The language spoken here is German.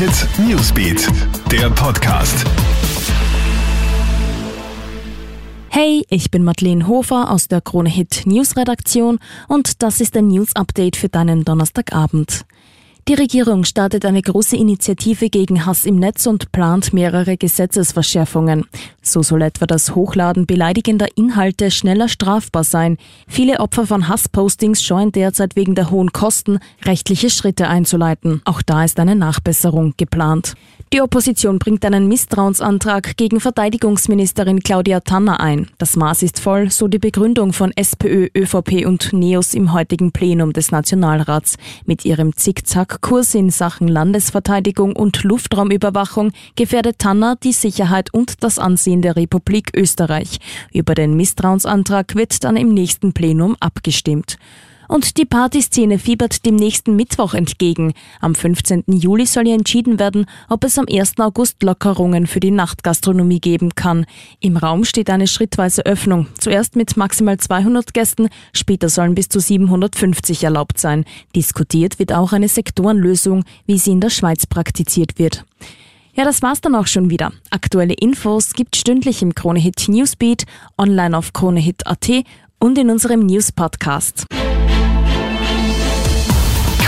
Hit Newsbeat, der Podcast. Hey, ich bin Madeleine Hofer aus der Krone Hit News Redaktion und das ist ein News Update für deinen Donnerstagabend. Die Regierung startet eine große Initiative gegen Hass im Netz und plant mehrere Gesetzesverschärfungen. So soll etwa das Hochladen beleidigender Inhalte schneller strafbar sein. Viele Opfer von Hasspostings scheuen derzeit wegen der hohen Kosten, rechtliche Schritte einzuleiten. Auch da ist eine Nachbesserung geplant. Die Opposition bringt einen Misstrauensantrag gegen Verteidigungsministerin Claudia Tanner ein. Das Maß ist voll, so die Begründung von SPÖ, ÖVP und NEOS im heutigen Plenum des Nationalrats. Mit ihrem Zickzack-Kurs in Sachen Landesverteidigung und Luftraumüberwachung gefährdet Tanner die Sicherheit und das Ansehen der Republik Österreich. Über den Misstrauensantrag wird dann im nächsten Plenum abgestimmt. Und die Partyszene fiebert dem nächsten Mittwoch entgegen. Am 15. Juli soll ja entschieden werden, ob es am 1. August Lockerungen für die Nachtgastronomie geben kann. Im Raum steht eine schrittweise Öffnung. Zuerst mit maximal 200 Gästen, später sollen bis zu 750 erlaubt sein. Diskutiert wird auch eine Sektorenlösung, wie sie in der Schweiz praktiziert wird. Ja, das war's dann auch schon wieder. Aktuelle Infos gibt stündlich im Kronehit Newsbeat, online auf kronehit.at und in unserem News Podcast.